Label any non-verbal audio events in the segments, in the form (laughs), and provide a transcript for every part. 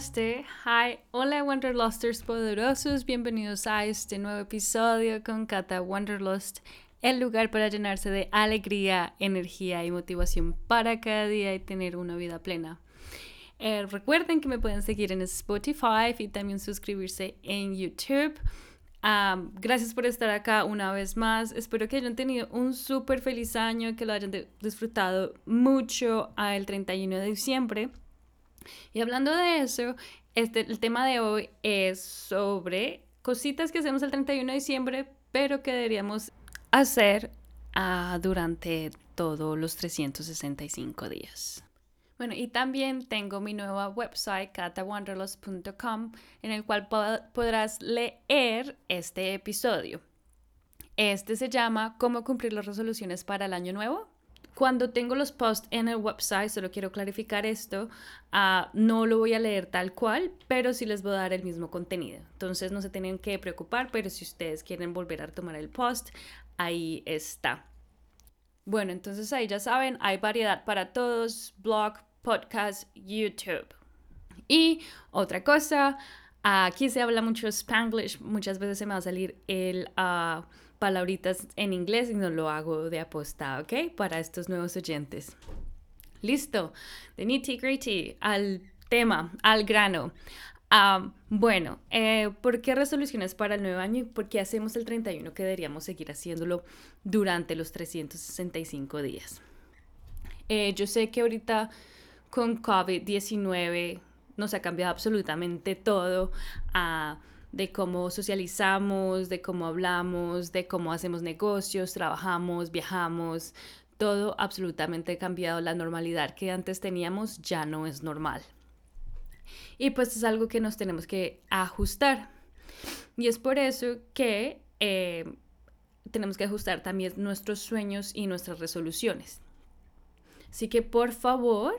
Namaste, hi, hola Wanderlusters poderosos, bienvenidos a este nuevo episodio con Kata Wanderlust, el lugar para llenarse de alegría, energía y motivación para cada día y tener una vida plena. Eh, recuerden que me pueden seguir en Spotify y también suscribirse en YouTube. gracias por estar acá una vez más. Espero que hayan tenido un súper feliz año, que lo hayan disfrutado mucho el 31 de diciembre. Y hablando de eso, este, el tema de hoy es sobre cositas que hacemos el 31 de diciembre, pero que deberíamos hacer ah, durante todos los 365 días. Bueno, y también tengo mi nueva website, catawanderlust.com, en el cual podrás leer este episodio. Este se llama ¿Cómo cumplir las resoluciones para el año nuevo? Cuando tengo los posts en el website, solo quiero clarificar esto, uh, no lo voy a leer tal cual, pero sí les voy a dar el mismo contenido. Entonces no se tienen que preocupar, pero si ustedes quieren volver a tomar el post, ahí está. Bueno, entonces ahí ya saben, hay variedad para todos, blog, podcast, YouTube. Y otra cosa, aquí se habla mucho Spanglish, muchas veces se me va a salir el... Uh, palabritas en inglés y no lo hago de aposta, ¿ok? Para estos nuevos oyentes. Listo, de nitty gritty, al tema, al grano. bueno, eh, ¿por qué resoluciones para el nuevo año y por qué hacemos el 31 que deberíamos seguir haciéndolo durante los 365 días? Eh, yo sé que ahorita con COVID-19 nos ha cambiado absolutamente todo. a de cómo socializamos, de cómo hablamos, de cómo hacemos negocios, trabajamos, viajamos, todo absolutamente cambiado. La normalidad que antes teníamos ya no es normal. Y pues es algo que nos tenemos que ajustar. Y es por eso que eh, tenemos que ajustar también nuestros sueños y nuestras resoluciones. Así que por favor,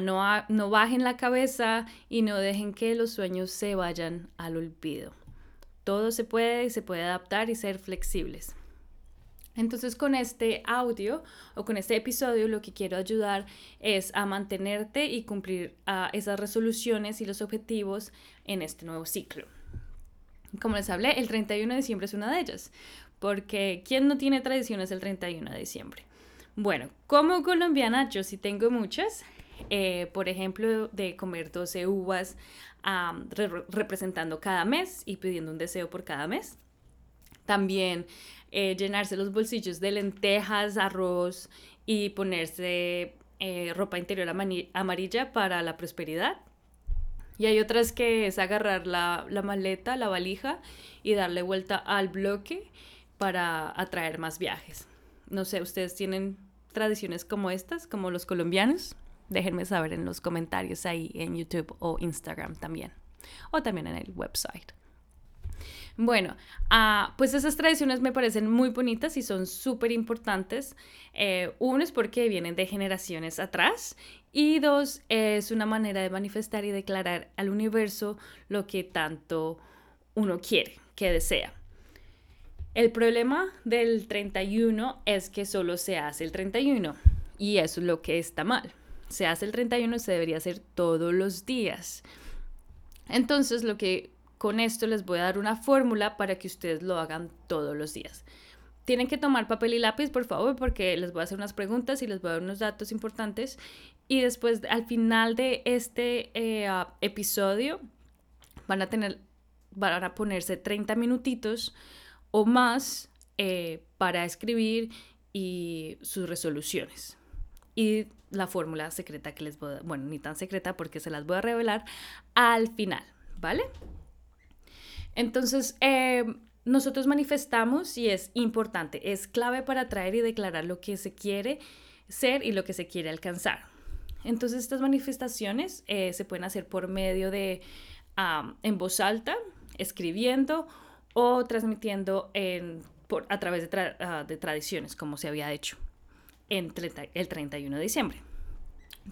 no, no bajen la cabeza y no dejen que los sueños se vayan al olvido. Todo se puede y se puede adaptar y ser flexibles. Entonces con este audio o con este episodio lo que quiero ayudar es a mantenerte y cumplir esas resoluciones y los objetivos en este nuevo ciclo. Como les hablé, el 31 de diciembre es una de ellas, porque ¿quién no tiene tradiciones el 31 de diciembre? Bueno, como colombiana yo sí tengo muchas eh, por ejemplo, de comer 12 uvas representando cada mes y pidiendo un deseo por cada mes. También eh, llenarse los bolsillos de lentejas, arroz y ponerse eh, ropa interior amarilla para la prosperidad. Y hay otras que es agarrar la, la maleta, la valija y darle vuelta al bloque para atraer más viajes. No sé, ¿ustedes tienen tradiciones como estas, como los colombianos? Déjenme saber en los comentarios ahí en YouTube o Instagram también. O también en el website. Bueno, ah, pues esas tradiciones me parecen muy bonitas y son súper importantes. Eh, uno es porque vienen de generaciones atrás y dos es una manera de manifestar y declarar al universo lo que tanto uno quiere, que desea. El problema del 31 es que solo se hace el 31 y eso es lo que está mal se hace el 31 se debería hacer todos los días. Entonces, lo que con esto les voy a dar una fórmula para que ustedes lo hagan todos los días. Tienen que tomar papel y lápiz, por favor, porque les voy a hacer unas preguntas y les voy a dar unos datos importantes. Y después, al final de este eh, episodio, van a tener, van a ponerse 30 minutitos o más eh, para escribir y sus resoluciones y la fórmula secreta que les voy a, bueno, ni tan secreta porque se las voy a revelar al final, ¿vale? Entonces, eh, nosotros manifestamos y es importante, es clave para atraer y declarar lo que se quiere ser y lo que se quiere alcanzar. Entonces, estas manifestaciones eh, se pueden hacer por medio de, en voz alta, escribiendo o transmitiendo en, por, a través de, ah, de tradiciones, como se había hecho el 31 de diciembre.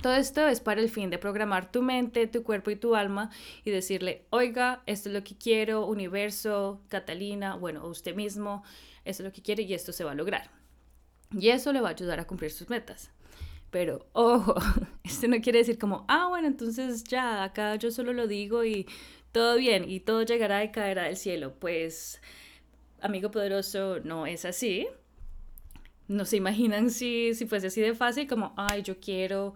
Todo esto es para el fin de programar tu mente, tu cuerpo y tu alma y decirle, oiga, esto es lo que quiero, universo, Catalina, bueno, usted mismo, esto es lo que quiere y esto se va a lograr. Y eso le va a ayudar a cumplir sus metas. Pero (laughs) ojo, esto no quiere decir como, ah, bueno, entonces ya, acá yo solo lo digo y todo bien y todo llegará y caerá del cielo. Pues, amigo poderoso, no es así. No se imaginan si, si fuese así de fácil como, ay, yo quiero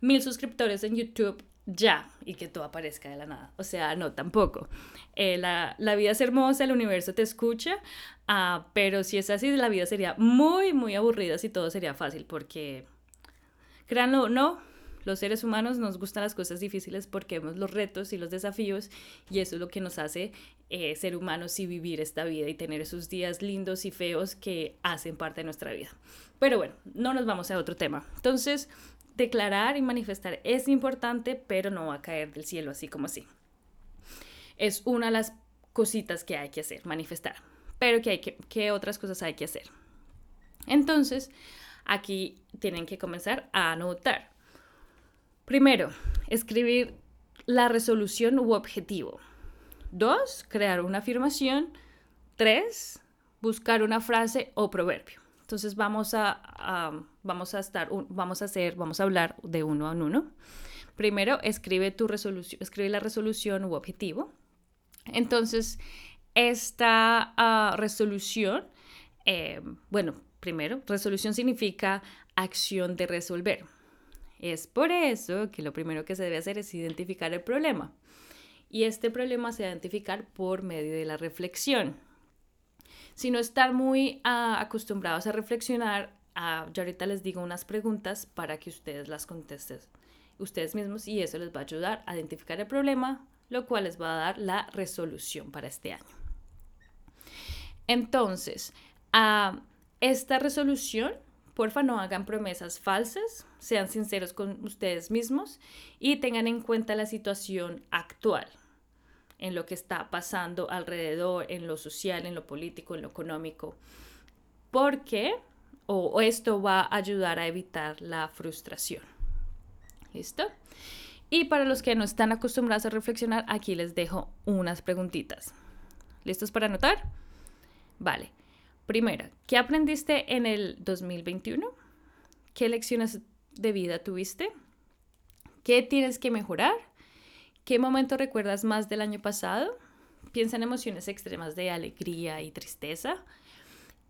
mil suscriptores en YouTube ya y que todo aparezca de la nada. O sea, no, tampoco. Eh, la, la, vida es hermosa, el universo te escucha, uh, pero si es así, la vida sería muy, muy aburrida si todo sería fácil, porque, créanlo, no, los seres humanos nos gustan las cosas difíciles porque vemos los retos y los desafíos y eso es lo que nos hace eh, ser humanos y vivir esta vida y tener esos días lindos y feos que hacen parte de nuestra vida. Pero bueno, no nos vamos a otro tema. Entonces, declarar y manifestar es importante, pero no va a caer del cielo así como así. Es una de las cositas que hay que hacer, manifestar. Pero ¿qué, hay que, qué otras cosas hay que hacer? Entonces, aquí tienen que comenzar a anotar. Primero, escribir la resolución u objetivo. Dos, crear una afirmación. Tres, buscar una frase o proverbio. Entonces vamos a, vamos a estar, vamos a hacer, vamos a hablar de uno en uno. Primero, escribe tu resolución, escribe la resolución u objetivo. Entonces, esta ah, resolución, eh, bueno, primero, resolución significa acción de resolver. Es por eso que lo primero que se debe hacer es identificar el problema. Y este problema se identificar por medio de la reflexión sino estar muy ah, acostumbrados a reflexionar. Uh, yo ahorita les digo unas preguntas para que ustedes las contesten ustedes mismos y eso les va a ayudar a identificar el problema, lo cual les va a dar la resolución para este año. Entonces, a esta resolución, porfa no hagan promesas falsas, sean sinceros con ustedes mismos y tengan en cuenta la situación actual en lo que está pasando alrededor, en lo social, en lo político, en lo económico. Porque o, esto va a ayudar a evitar la frustración. ¿Listo? Y para los que no están acostumbrados a reflexionar, aquí les dejo unas preguntitas. ¿Listos para anotar? Vale. Primera, ¿qué aprendiste en el 2021? ¿Qué lecciones de vida tuviste? ¿Qué tienes que mejorar? ¿Qué momento recuerdas más del año pasado? Piensa en emociones extremas de alegría y tristeza.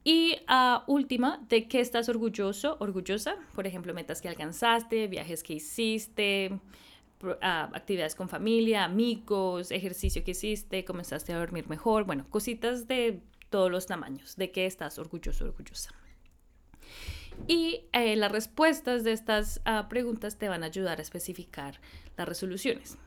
Y uh, última, ¿de qué estás orgulloso, orgullosa? Por ejemplo, metas que alcanzaste, viajes que hiciste, uh, actividades con familia, amigos, ejercicio que hiciste, comenzaste a dormir mejor, bueno, cositas de todos los tamaños. ¿De qué estás orgulloso, orgullosa? Y eh, las respuestas de estas uh, preguntas te van a ayudar a especificar las resoluciones.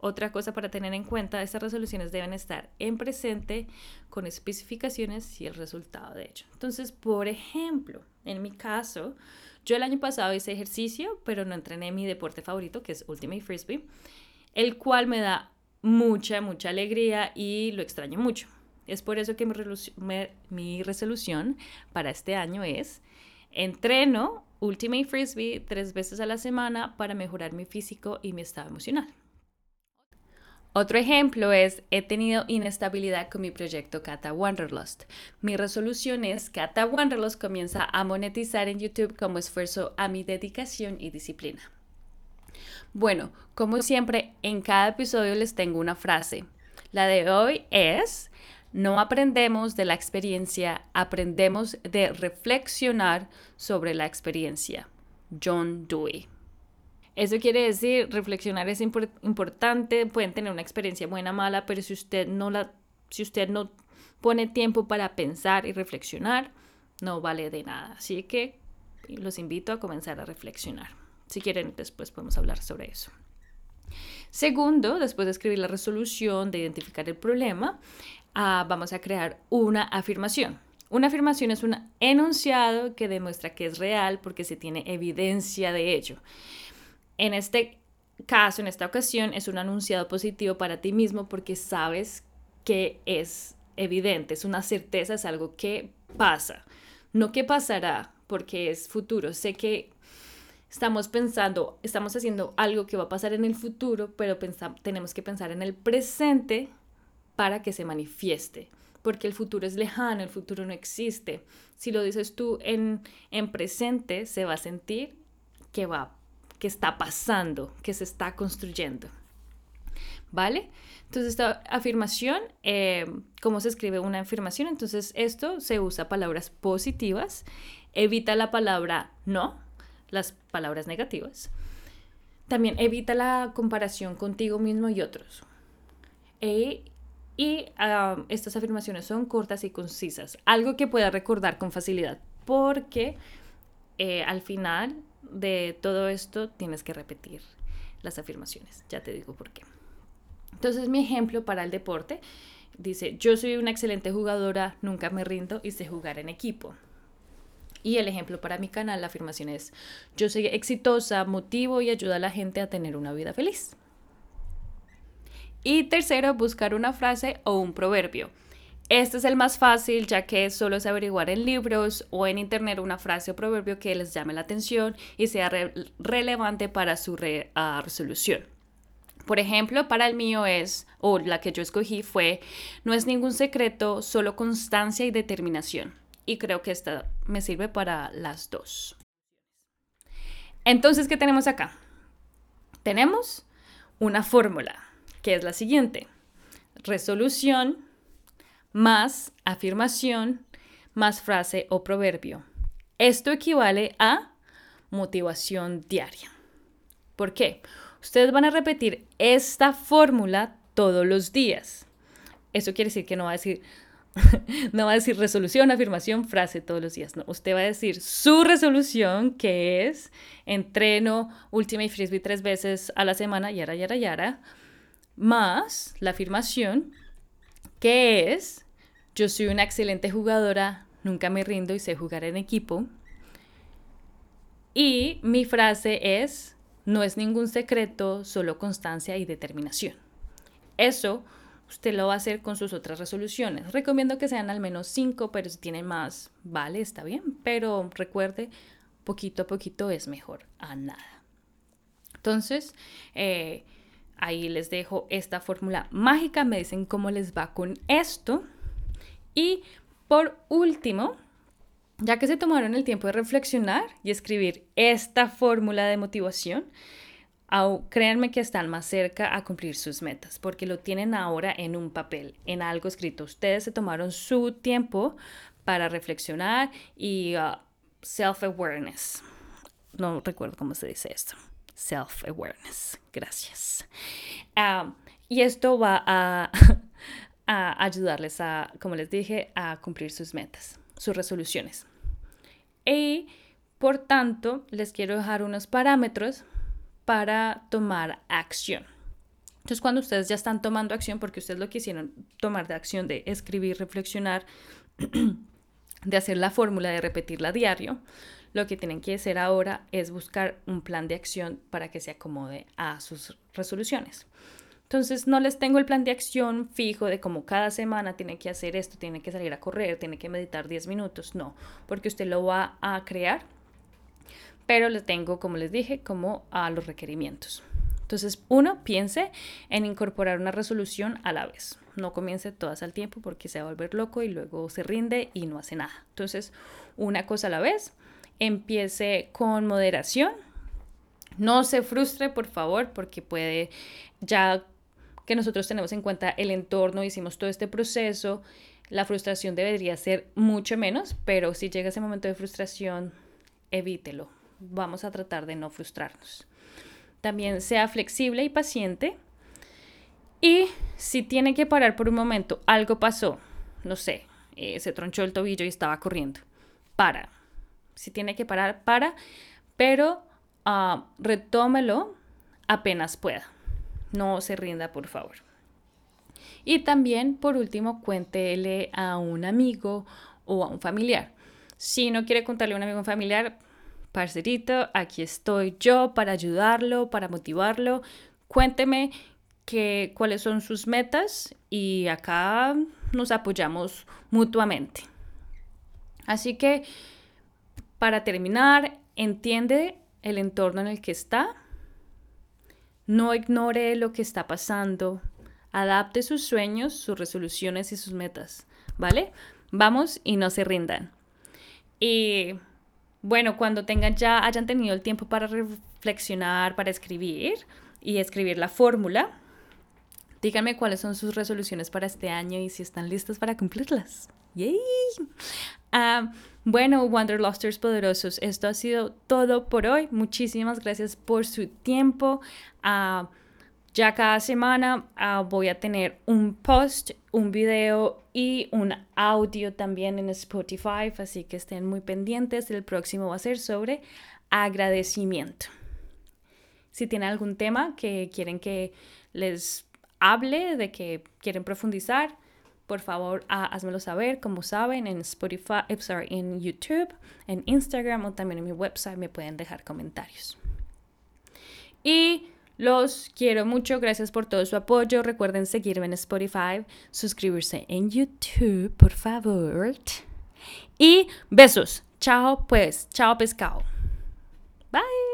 Otra cosa para tener en cuenta, estas resoluciones deben estar en presente con especificaciones y el resultado de hecho. Entonces, por ejemplo, en mi caso, yo el año pasado hice ejercicio, pero no entrené mi deporte favorito, que es Ultimate Frisbee, el cual me da mucha, mucha alegría y lo extraño mucho. Es por eso que mi, resolución para este año es entreno Ultimate Frisbee tres veces a la semana para mejorar mi físico y mi estado emocional. Otro ejemplo es, he tenido inestabilidad con mi proyecto Kata Wanderlust. Mi resolución es, Kata Wanderlust comienza a monetizar en YouTube como esfuerzo a mi dedicación y disciplina. Bueno, como siempre, en cada episodio les tengo una frase. La de hoy es, no aprendemos de la experiencia, aprendemos de reflexionar sobre la experiencia. John Dewey. Eso quiere decir, reflexionar es importante, pueden tener una experiencia buena o mala, pero si usted no la si usted no pone tiempo para pensar y reflexionar, no vale de nada. Así que los invito a comenzar a reflexionar. Si quieren, después podemos hablar sobre eso. Segundo, después de escribir la resolución, de identificar el problema, vamos a crear una afirmación. Una afirmación es un enunciado que demuestra que es real porque se tiene evidencia de ello. En este caso, en esta ocasión, es un anunciado positivo para ti mismo porque sabes que es evidente, es una certeza, es algo que pasa, no que pasará porque es futuro. Sé que estamos pensando, estamos haciendo algo que va a pasar en el futuro, pero tenemos que pensar en el presente para que se manifieste, porque el futuro es lejano, el futuro no existe. Si lo dices tú en, en presente, se va a sentir que va, que está pasando, que se está construyendo. ¿Vale? Entonces, esta afirmación, eh, ¿cómo se escribe una afirmación? Entonces, esto se usa palabras positivas, evita la palabra no, las palabras negativas. También evita la comparación contigo mismo y otros. E, y estas afirmaciones son cortas y concisas, algo que pueda recordar con facilidad, porque eh, al final de todo esto tienes que repetir las afirmaciones. Ya te digo por qué. Entonces mi ejemplo para el deporte dice, yo soy una excelente jugadora, nunca me rindo y sé jugar en equipo. Y el ejemplo para mi canal, la afirmación es, yo soy exitosa, motivo y ayuda a la gente a tener una vida feliz. Y tercero, buscar una frase o un proverbio. Este es el más fácil ya que solo es averiguar en libros o en internet una frase o proverbio que les llame la atención y sea relevante para su ah, resolución. Por ejemplo, para el mío es, o la que yo escogí fue, no es ningún secreto, solo constancia y determinación. Y creo que esta me sirve para las dos. Entonces, ¿qué tenemos acá? Tenemos una fórmula que es la siguiente. Resolución más afirmación más frase o proverbio. Esto equivale a motivación diaria. ¿Por qué? Ustedes van a repetir esta fórmula todos los días. Eso quiere decir que no va a decir (laughs) no va a decir resolución, afirmación, frase todos los días. No, usted va a decir su resolución, que es entreno Ultimate Frisbee tres veces a la semana, yara, yara, yara, más la afirmación, que es, yo soy una excelente jugadora, nunca me rindo y sé jugar en equipo. Y mi frase es, no es ningún secreto, solo constancia y determinación. Eso usted lo va a hacer con sus otras resoluciones. Recomiendo que sean al menos cinco, pero si tiene más, vale, está bien. Pero recuerde, poquito a poquito es mejor a nada. Entonces, eh, Ahí les dejo esta fórmula mágica, me dicen cómo les va con esto. Y por último, ya que se tomaron el tiempo de reflexionar y escribir esta fórmula de motivación, créanme que están más cerca a cumplir sus metas, porque lo tienen ahora en un papel, en algo escrito. Ustedes se tomaron su tiempo para reflexionar y uh, self-awareness. No recuerdo cómo se dice esto self-awareness. Gracias. Y esto va a, (laughs) a, ayudarles a, como les dije, a cumplir sus metas, sus resoluciones. Y por tanto, les quiero dejar unos parámetros para tomar acción. Entonces, cuando ustedes ya están tomando acción, porque ustedes lo quisieron tomar de acción de escribir, reflexionar, (clears throat) de hacer la fórmula, de repetirla a diario, lo que tienen que hacer ahora es buscar un plan de acción para que se acomode a sus resoluciones. Entonces no les tengo el plan de acción fijo de como cada semana tiene que hacer esto, tiene que salir a correr, tiene que meditar 10 minutos, no, porque usted lo va a crear, pero le tengo, como les dije, como a los requerimientos. Entonces, uno, piense en incorporar una resolución a la vez. No comience todas al tiempo porque se va a volver loco y luego se rinde y no hace nada. Entonces, una cosa a la vez empiece con moderación. No se frustre, por favor, porque puede, ya que nosotros tenemos en cuenta el entorno, hicimos todo este proceso, la frustración debería ser mucho menos, pero si llega ese momento de frustración, evítelo. Vamos a tratar de no frustrarnos. También sea flexible y paciente. Y si tiene que parar por un momento, algo pasó, no sé, eh, se tronchó el tobillo y estaba corriendo, para, si tiene que parar, para, pero uh, retómelo apenas pueda. No se rinda, por favor. Y también, por último, cuéntele a un amigo o a un familiar. Si no quiere contarle a un amigo o un familiar, parcerito, aquí estoy yo para ayudarlo, para motivarlo. Cuénteme que, cuáles son sus metas y acá nos apoyamos mutuamente. Así que para terminar, entiende el entorno en el que está. No ignore lo que está pasando. Adapte sus sueños, sus resoluciones y sus metas. ¿Vale? Vamos y no se rindan. Y bueno, cuando tengan ya, hayan tenido el tiempo para reflexionar, para escribir y escribir la fórmula, díganme cuáles son sus resoluciones para este año y si están listos para cumplirlas. ¡Yay! Ah, bueno, Wanderlusters poderosos, esto ha sido todo por hoy. Muchísimas gracias por su tiempo. Ah, ya cada semana ah, voy a tener un post, un video y un audio también en Spotify, así que estén muy pendientes. El próximo va a ser sobre agradecimiento. Si tienen algún tema que quieren que les hable, de que quieren profundizar, por favor uh, házmelo saber, como saben, en Spotify, eh, sorry, en YouTube, en Instagram o también en mi website me pueden dejar comentarios. Y los quiero mucho, gracias por todo su apoyo. Recuerden seguirme en Spotify, suscribirse en YouTube, por favor. Y besos. Chao pues, chao pescado. Bye.